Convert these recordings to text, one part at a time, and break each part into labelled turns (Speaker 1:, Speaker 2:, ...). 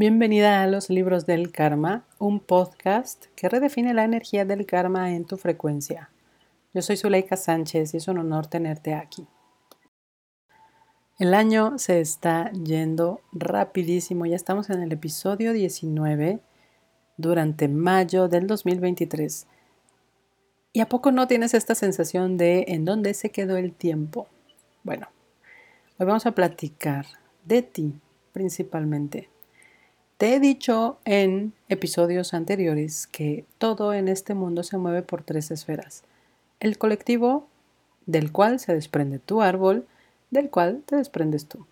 Speaker 1: Bienvenida a los libros del karma, un podcast que redefine la energía del karma en tu frecuencia. Yo soy Zuleika Sánchez y es un honor tenerte aquí. El año se está yendo rapidísimo, ya estamos en el episodio 19 durante mayo del 2023. ¿Y a poco no tienes esta sensación de en dónde se quedó el tiempo? Bueno, hoy vamos a platicar de ti principalmente te he dicho en episodios anteriores que todo en este mundo se mueve por tres esferas. El colectivo, del cual se desprende tu árbol, del cual te desprendes tú.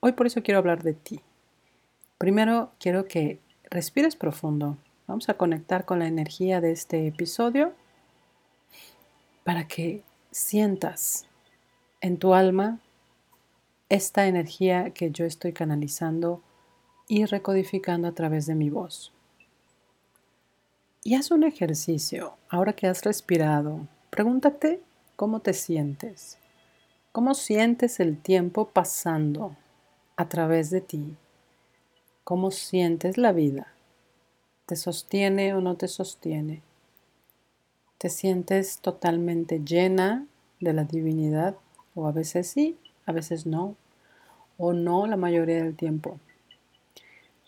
Speaker 1: Hoy por eso quiero hablar de ti. Primero quiero que respires profundo. Vamos a conectar con la energía de este episodio para que sientas en tu alma esta energía que yo estoy canalizando y recodificando a través de mi voz. Y haz un ejercicio, ahora que has respirado, pregúntate cómo te sientes, cómo sientes el tiempo pasando a través de ti, cómo sientes la vida, te sostiene o no te sostiene, te sientes totalmente llena de la divinidad o a veces sí, a veces no, o no la mayoría del tiempo.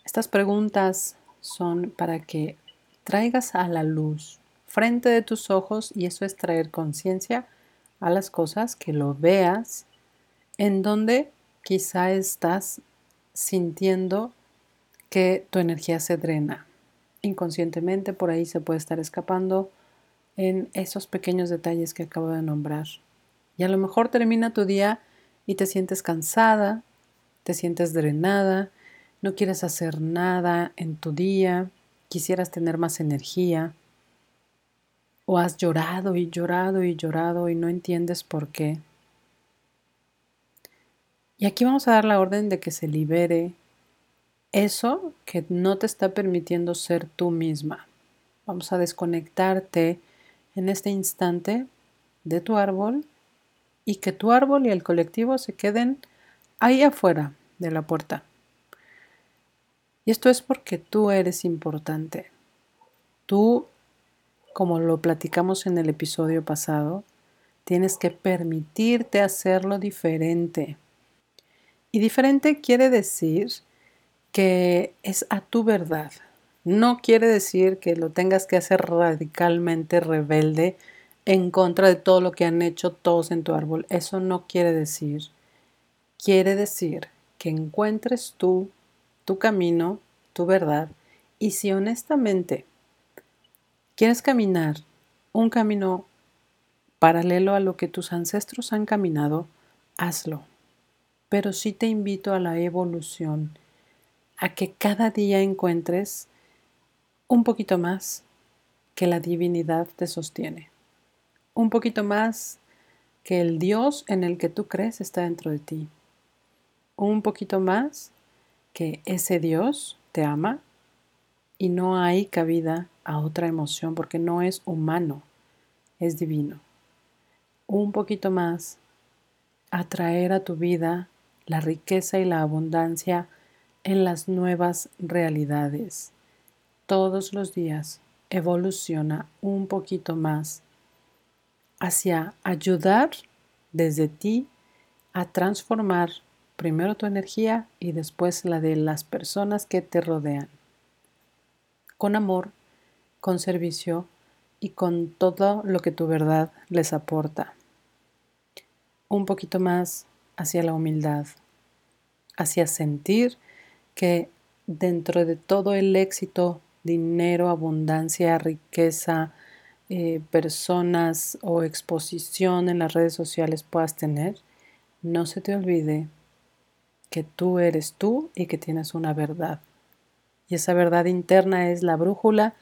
Speaker 1: Estas preguntas son para que traigas a la luz frente de tus ojos y eso es traer conciencia a las cosas, que lo veas en donde quizá estás sintiendo que tu energía se drena. Inconscientemente por ahí se puede estar escapando en esos pequeños detalles que acabo de nombrar. Y a lo mejor termina tu día y te sientes cansada, te sientes drenada, no quieres hacer nada en tu día, quisieras tener más energía, o has llorado y llorado y llorado y no entiendes por qué. Y aquí vamos a dar la orden de que se libere eso que no te está permitiendo ser tú misma. Vamos a desconectarte en este instante de tu árbol y que tu árbol y el colectivo se queden ahí afuera de la puerta. Y esto es porque tú eres importante. Tú, como lo platicamos en el episodio pasado, tienes que permitirte hacerlo diferente. Y diferente quiere decir que es a tu verdad. No quiere decir que lo tengas que hacer radicalmente rebelde en contra de todo lo que han hecho todos en tu árbol. Eso no quiere decir. Quiere decir que encuentres tú tu camino, tu verdad, y si honestamente quieres caminar un camino paralelo a lo que tus ancestros han caminado, hazlo. Pero sí te invito a la evolución, a que cada día encuentres un poquito más que la divinidad te sostiene, un poquito más que el Dios en el que tú crees está dentro de ti, un poquito más que ese Dios te ama y no hay cabida a otra emoción porque no es humano, es divino. Un poquito más, atraer a tu vida la riqueza y la abundancia en las nuevas realidades. Todos los días evoluciona un poquito más hacia ayudar desde ti a transformar primero tu energía y después la de las personas que te rodean. Con amor, con servicio y con todo lo que tu verdad les aporta. Un poquito más hacia la humildad, hacia sentir que dentro de todo el éxito, dinero, abundancia, riqueza, eh, personas o exposición en las redes sociales puedas tener, no se te olvide que tú eres tú y que tienes una verdad. Y esa verdad interna es la brújula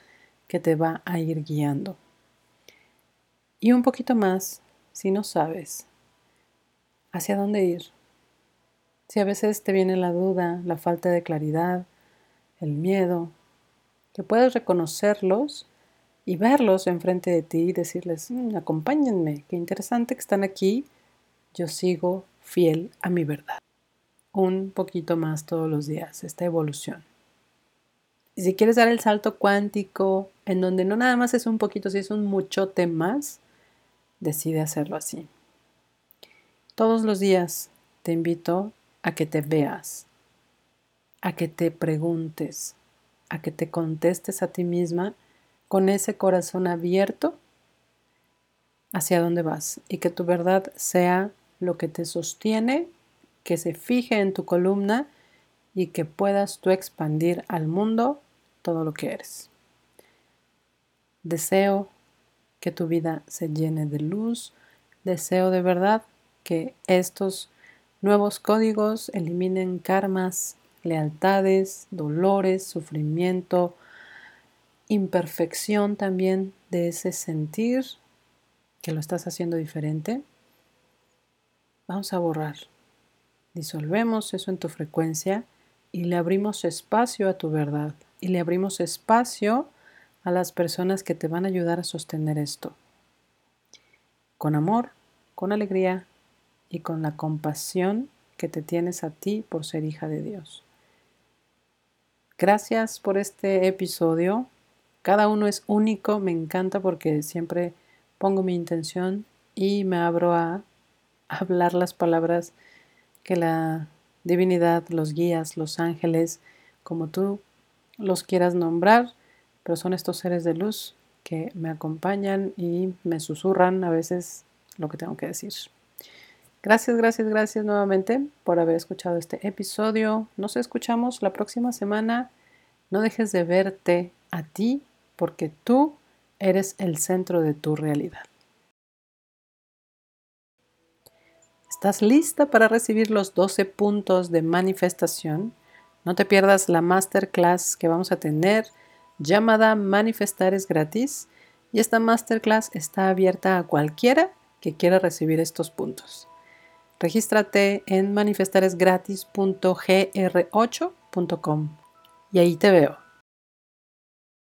Speaker 1: que te va a ir guiando. Y un poquito más, si no sabes hacia dónde ir. Si a veces te viene la duda, la falta de claridad, el miedo, que puedes reconocerlos y verlos enfrente de ti y decirles, mm, acompáñenme, qué interesante que están aquí, yo sigo fiel a mi verdad un poquito más todos los días, esta evolución. Y si quieres dar el salto cuántico, en donde no nada más es un poquito, si es un muchote más, decide hacerlo así. Todos los días te invito a que te veas, a que te preguntes, a que te contestes a ti misma con ese corazón abierto hacia dónde vas y que tu verdad sea lo que te sostiene, que se fije en tu columna y que puedas tú expandir al mundo todo lo que eres. Deseo que tu vida se llene de luz, deseo de verdad que estos nuevos códigos eliminen karmas, lealtades, dolores, sufrimiento, imperfección también de ese sentir que lo estás haciendo diferente. Vamos a borrar. Disolvemos eso en tu frecuencia y le abrimos espacio a tu verdad y le abrimos espacio a las personas que te van a ayudar a sostener esto. Con amor, con alegría y con la compasión que te tienes a ti por ser hija de Dios. Gracias por este episodio. Cada uno es único, me encanta porque siempre pongo mi intención y me abro a hablar las palabras que la divinidad, los guías, los ángeles, como tú los quieras nombrar, pero son estos seres de luz que me acompañan y me susurran a veces lo que tengo que decir. Gracias, gracias, gracias nuevamente por haber escuchado este episodio. Nos escuchamos la próxima semana. No dejes de verte a ti porque tú eres el centro de tu realidad. ¿Estás lista para recibir los 12 puntos de manifestación? No te pierdas la masterclass que vamos a tener llamada Manifestar es gratis y esta masterclass está abierta a cualquiera que quiera recibir estos puntos. Regístrate en manifestaresgratis.gr8.com y ahí te veo.